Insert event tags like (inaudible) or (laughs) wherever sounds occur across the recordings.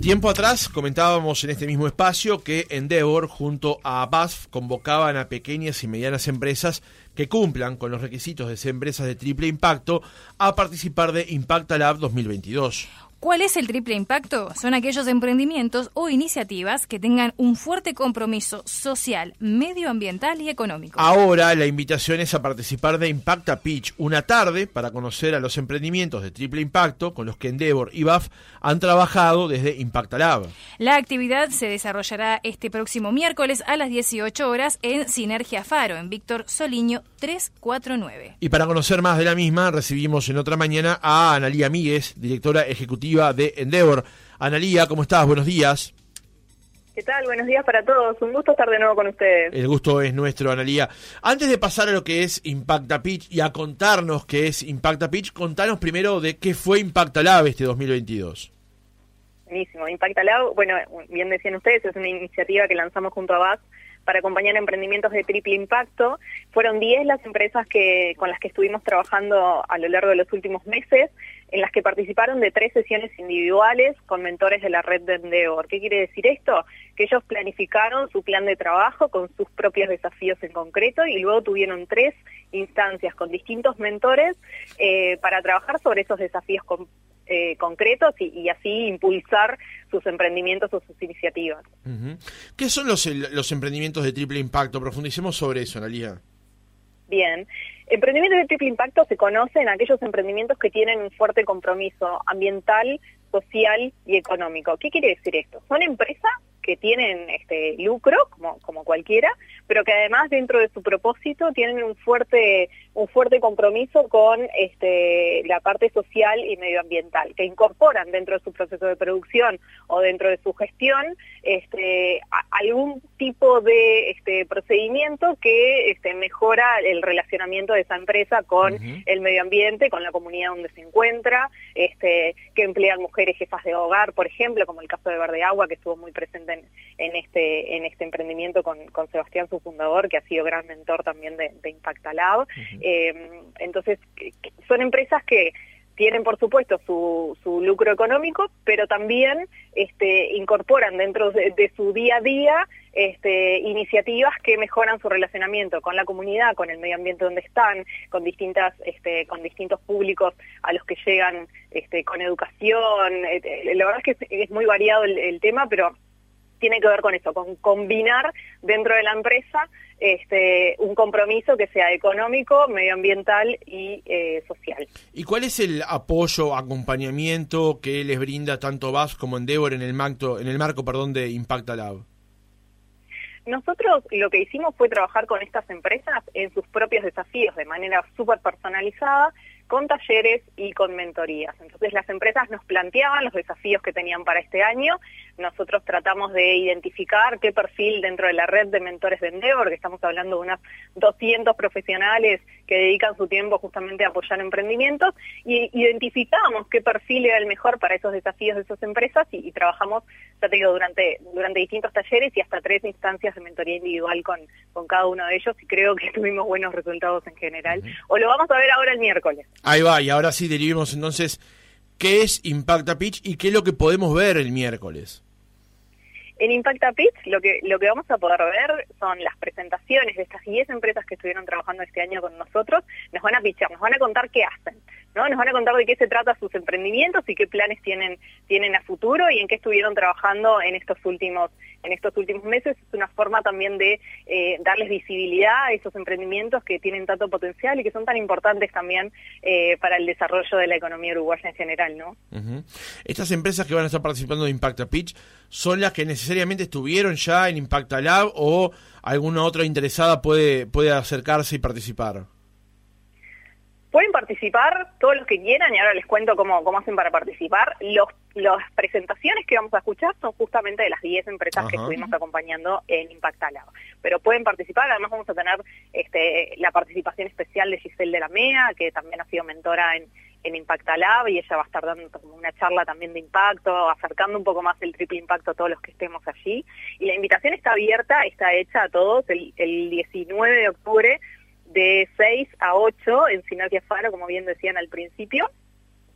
Tiempo atrás comentábamos en este mismo espacio que Endeavor junto a BASF convocaban a pequeñas y medianas empresas que cumplan con los requisitos de ser empresas de triple impacto a participar de Impacta Lab 2022. ¿Cuál es el triple impacto? Son aquellos emprendimientos o iniciativas que tengan un fuerte compromiso social, medioambiental y económico. Ahora la invitación es a participar de Impacta Pitch, una tarde para conocer a los emprendimientos de triple impacto con los que Endeavor y BAF han trabajado desde Impacta Lab. La actividad se desarrollará este próximo miércoles a las 18 horas en Sinergia Faro, en Víctor Soliño 349. Y para conocer más de la misma, recibimos en otra mañana a Analía Míguez, directora ejecutiva de Endeavor. Analía, ¿cómo estás? Buenos días. ¿Qué tal? Buenos días para todos. Un gusto estar de nuevo con ustedes. El gusto es nuestro, Analía. Antes de pasar a lo que es Impacta Pitch y a contarnos qué es Impacta Pitch, contanos primero de qué fue Impacta Lab este 2022. Buenísimo. Impacta Lab, bueno, bien decían ustedes, es una iniciativa que lanzamos junto a BAS para acompañar emprendimientos de triple impacto. Fueron 10 las empresas que, con las que estuvimos trabajando a lo largo de los últimos meses, en las que participaron de tres sesiones individuales con mentores de la red de Endeavor. ¿Qué quiere decir esto? Que ellos planificaron su plan de trabajo con sus propios desafíos en concreto y luego tuvieron tres instancias con distintos mentores eh, para trabajar sobre esos desafíos con, eh, concretos y, así impulsar sus emprendimientos o sus iniciativas. ¿Qué son los, los emprendimientos de triple impacto? Profundicemos sobre eso, Analia. Bien. Emprendimientos de triple impacto se conocen aquellos emprendimientos que tienen un fuerte compromiso ambiental, social y económico. ¿Qué quiere decir esto? Son empresas que tienen este lucro, como, como cualquiera, pero que además dentro de su propósito tienen un fuerte, un fuerte compromiso con este, la parte social y medioambiental, que incorporan dentro de su proceso de producción o dentro de su gestión este, algún tipo de este, procedimiento que este, mejora el relacionamiento de esa empresa con el medio ambiente, con la comunidad donde se encuentra, este, que emplean mujeres jefas de hogar, por ejemplo, como el caso de Verde Agua, que estuvo muy presente en, este, en este emprendimiento con, Sebastián, su fundador, que ha sido gran mentor también de, de Impacta Lab. Eh, entonces, son empresas que tienen por supuesto su, su, lucro económico, pero también este, incorporan dentro de, su día a día este, iniciativas que mejoran su relacionamiento con la comunidad, con el medio ambiente donde están, con distintas, este, con distintos públicos a los que llegan este, con educación. Eh, la verdad es que es, muy variado el tema, pero tiene que ver con eso, con combinar dentro de la empresa este, un compromiso que sea económico, medioambiental y eh, social. ¿Y cuál es el apoyo, acompañamiento que les brinda tanto VAS como Endeavor en el, marco, en el marco perdón, de Impacta Lab? Nosotros lo que hicimos fue trabajar con estas empresas en sus propios desafíos de manera súper personalizada con talleres y con mentorías. Entonces las empresas nos planteaban los desafíos que tenían para este año, nosotros tratamos de identificar qué perfil dentro de la red de mentores de Endeavor, que estamos hablando de unas 200 profesionales que dedican su tiempo justamente a apoyar emprendimientos, y identificamos qué perfil era el mejor para esos desafíos de esas empresas y, trabajamos, ya te digo, durante, durante distintos talleres y hasta tres instancias de mentoría individual con, con cada uno de ellos y creo que (laughs) tuvimos buenos resultados en general. O lo vamos a ver ahora el miércoles. Ahí va, y ahora sí derivemos entonces qué es Impacta Pitch y qué es lo que podemos ver el miércoles. En Impacta Pitch lo que, lo que vamos a poder ver son las presentaciones de estas 10 empresas que estuvieron trabajando este año con nosotros. Nos van a pitchar, nos van a contar qué hacen. ¿No? Nos van a contar de qué se trata sus emprendimientos y qué planes tienen, tienen a futuro y en qué estuvieron trabajando en estos últimos, en estos últimos meses. Es una forma también de eh, darles visibilidad a esos emprendimientos que tienen tanto potencial y que son tan importantes también eh, para el desarrollo de la economía uruguaya en general, ¿no? Estas empresas que van a estar participando de Impacta Pitch son las que necesariamente estuvieron ya en Impacta Lab o alguna otra interesada puede, puede acercarse y participar. Pueden participar todos los que quieran y ahora les cuento cómo, cómo hacen para participar. Los, las presentaciones que vamos a escuchar son justamente de las 10 empresas que estuvimos acompañando en Impacta Lab. Pero pueden participar, además vamos a tener este, la participación especial de Giselle de la MEA, que también ha sido mentora en, en Impacta Lab y ella va a estar dando una charla también de impacto, acercando un poco más el triple impacto a todos los que estemos allí. Y la invitación está abierta, está hecha a todos el, el 19 de octubre de 6 a 8 en Sinergia Faro, como bien decían al principio.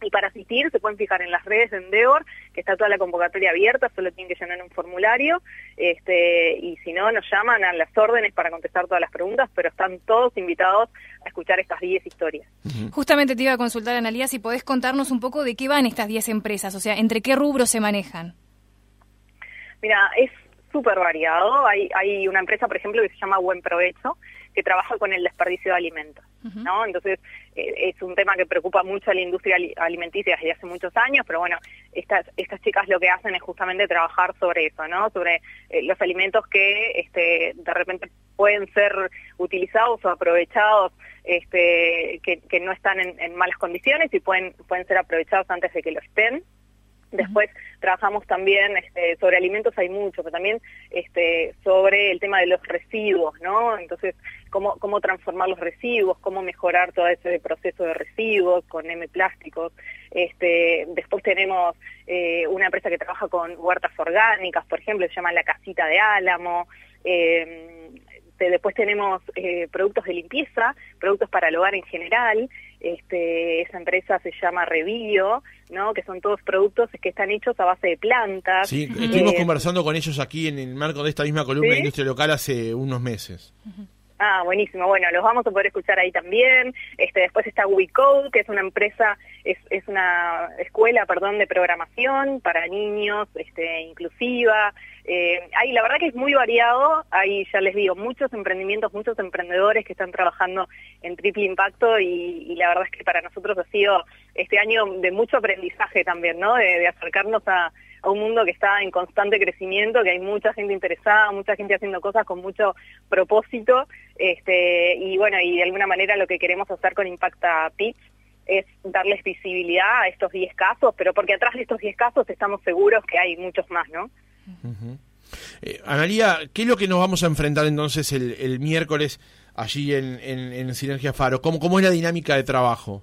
Y para asistir se pueden fijar en las redes de Endeavor, que está toda la convocatoria abierta, solo tienen que llenar un formulario, este, y si no, nos llaman a las órdenes para contestar todas las preguntas, pero están todos invitados a escuchar estas 10 historias. Justamente te iba a consultar, Analia, si podés contarnos un poco de qué van estas 10 empresas, o sea, entre qué rubros se manejan. Mira, es súper variado. Hay, hay una empresa, por ejemplo, que se llama Buen Provecho, que trabaja con el desperdicio de alimentos. ¿no? Entonces, eh, es un tema que preocupa mucho a la industria alimenticia desde hace muchos años, pero bueno, estas, estas chicas lo que hacen es justamente trabajar sobre eso, ¿no? Sobre eh, los alimentos que este, de repente pueden ser utilizados o aprovechados este, que, que no están en, en malas condiciones y pueden, pueden ser aprovechados antes de que lo estén. Después trabajamos también este, sobre alimentos, hay mucho, pero también este, sobre el tema de los residuos, ¿no? Entonces, cómo, cómo transformar los residuos, cómo mejorar todo ese proceso de residuos con M plásticos. Este, después tenemos eh, una empresa que trabaja con huertas orgánicas, por ejemplo, se llama La Casita de Álamo. Eh, después tenemos eh, productos de limpieza, productos para el hogar en general. Este, esa empresa se llama Revío, ¿no? que son todos productos que están hechos a base de plantas. Sí, estuvimos conversando con ellos aquí en el marco de esta misma columna de Industria Local hace unos meses. Ah, buenísimo. Bueno, los vamos a poder escuchar ahí también. Este, después está WeCode, que es una empresa, es, es una escuela, perdón, de programación para niños, este, inclusiva. Eh, la verdad que es muy variado. Hay, ya les digo, muchos emprendimientos, muchos emprendedores que están trabajando en triple impacto y, la verdad es que para nosotros ha sido este año de mucho aprendizaje también, ¿no? de acercarnos a a un mundo que está en constante crecimiento, que hay mucha gente interesada, mucha gente haciendo cosas con mucho propósito, este, y bueno, y de alguna manera lo que queremos hacer con Impacta Pitch es darles visibilidad a estos 10 casos, pero porque atrás de estos 10 casos estamos seguros que hay muchos más, ¿no? Eh, Analia, ¿qué es lo que nos vamos a enfrentar entonces el, miércoles allí en, en, Sinergia Faro? ¿Cómo, ¿Cómo es la dinámica de trabajo?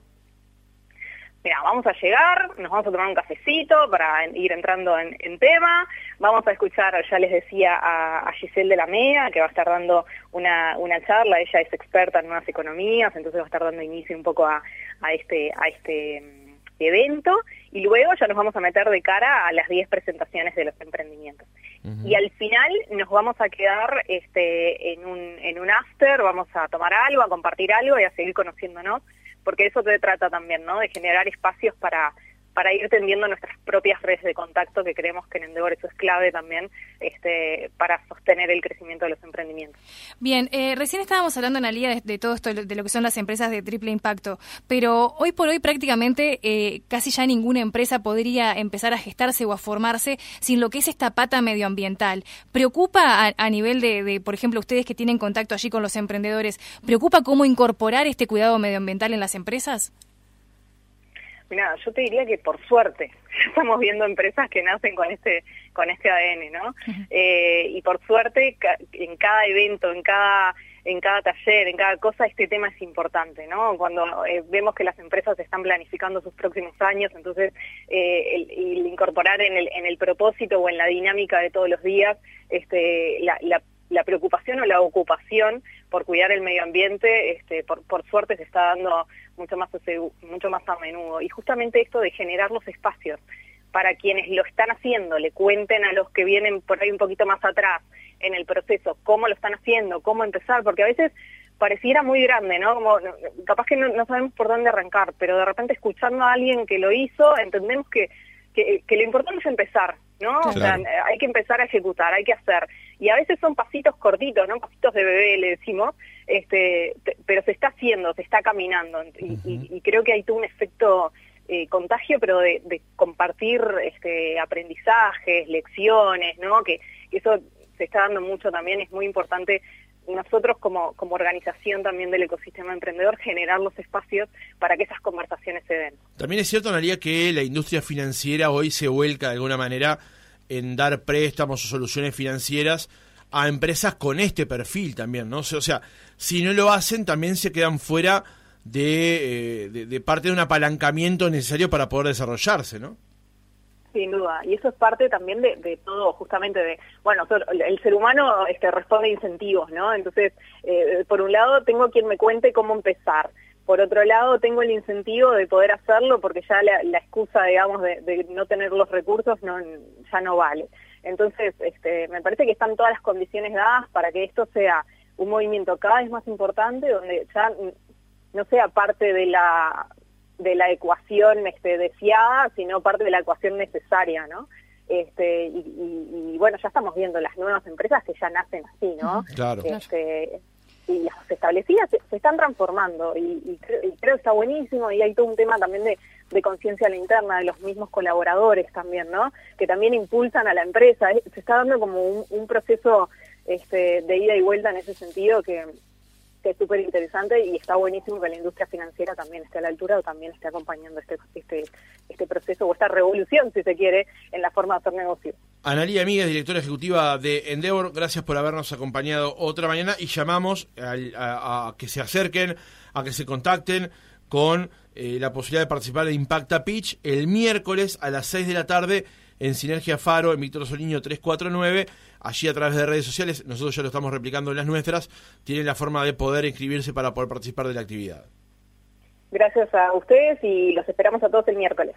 mira, vamos a llegar, nos vamos a tomar un cafecito para ir entrando en, tema, vamos a escuchar, ya les decía, a, Giselle de la MEA, que va a estar dando una, una charla, ella es experta en nuevas economías, entonces va a estar dando inicio un poco a, a este, a este mm, evento, y luego ya nos vamos a meter de cara a las 10 presentaciones de los emprendimientos. Y al final nos vamos a quedar este, en, un, en un after, vamos a tomar algo, a compartir algo y a seguir conociéndonos porque eso se trata también, ¿no? De generar espacios para para ir tendiendo nuestras propias redes de contacto, que creemos que en Endeavor eso es clave también este, para sostener el crecimiento de los emprendimientos. Bien, eh, recién estábamos hablando, en de, de todo esto, de lo que son las empresas de triple impacto, pero hoy por hoy prácticamente eh, casi ya ninguna empresa podría empezar a gestarse o a formarse sin lo que es esta pata medioambiental. ¿Preocupa a, a nivel de, de, por ejemplo, ustedes que tienen contacto allí con los emprendedores, preocupa cómo incorporar este cuidado medioambiental en las empresas? Mira, yo te diría que por suerte (laughs) estamos viendo empresas que nacen con este con este ADN, ¿no? Eh, y por suerte en cada evento, en cada en cada taller, en cada cosa, este tema es importante, ¿no? Cuando eh, vemos que las empresas están planificando sus próximos años, entonces eh, el, incorporar en el, en el propósito o en la dinámica de todos los días este, la, la la preocupación o la ocupación por cuidar el medio ambiente, este, por, por suerte se está dando mucho más, mucho más a menudo. Y justamente esto de generar los espacios para quienes lo están haciendo, le cuenten a los que vienen por ahí un poquito más atrás en el proceso cómo lo están haciendo, cómo empezar, porque a veces pareciera muy grande, ¿no? Como capaz que no, sabemos por dónde arrancar, pero de repente escuchando a alguien que lo hizo, entendemos que, que, que lo importante es empezar, ¿no? O sea, hay que empezar a ejecutar, hay que hacer. Y a veces son pasitos cortitos, ¿no? Pasitos de bebé, le decimos, este, pero se está haciendo, se está caminando. Y, creo que hay todo un efecto eh, contagio, pero de, compartir este, aprendizajes, lecciones, ¿no? Que, eso se está dando mucho también, es muy importante nosotros como, como organización también del ecosistema emprendedor generar los espacios para que esas conversaciones se den. También es cierto, Analia, que la industria financiera hoy se vuelca de alguna manera en dar préstamos o soluciones financieras a empresas con este perfil también, ¿no? O sea, si no lo hacen, también se quedan fuera de, eh, de parte de un apalancamiento necesario para poder desarrollarse, ¿no? Sin duda, y eso es parte también de, todo, justamente de, bueno, el ser humano este, responde a incentivos, ¿no? Entonces, eh, por un lado, tengo quien me cuente cómo empezar, por otro lado, tengo el incentivo de poder hacerlo porque ya la, excusa, digamos, de, no tener los recursos no, ya no vale. Entonces, este, me parece que están todas las condiciones dadas para que esto sea un movimiento cada vez más importante, donde ya no sea parte de la de la ecuación este, deseada, sino parte de la ecuación necesaria, ¿no? Este, y, bueno, ya estamos viendo las nuevas empresas que ya nacen así, ¿no? Claro. Este, y las establecidas se, están transformando y, creo, que está buenísimo y hay todo un tema también de, conciencia a la interna de los mismos colaboradores también, ¿no? Que también impulsan a la empresa. Se está dando como un, proceso este, de ida y vuelta en ese sentido que, que es súper interesante y está buenísimo que la industria financiera también esté a la altura o también esté acompañando este, este, este proceso o esta revolución, si se quiere, en la forma de hacer negocio. Analía Míguez, directora ejecutiva de Endeavor, gracias por habernos acompañado otra mañana y llamamos a, que se acerquen, a que se contacten con eh, la posibilidad de participar de Impacta Pitch el miércoles a las 6 de la tarde en Sinergia Faro, en Víctor Soliño 349. Allí a través de redes sociales, nosotros ya lo estamos replicando en las nuestras, tienen la forma de poder inscribirse para poder participar de la actividad. Gracias a ustedes y los esperamos a todos el miércoles.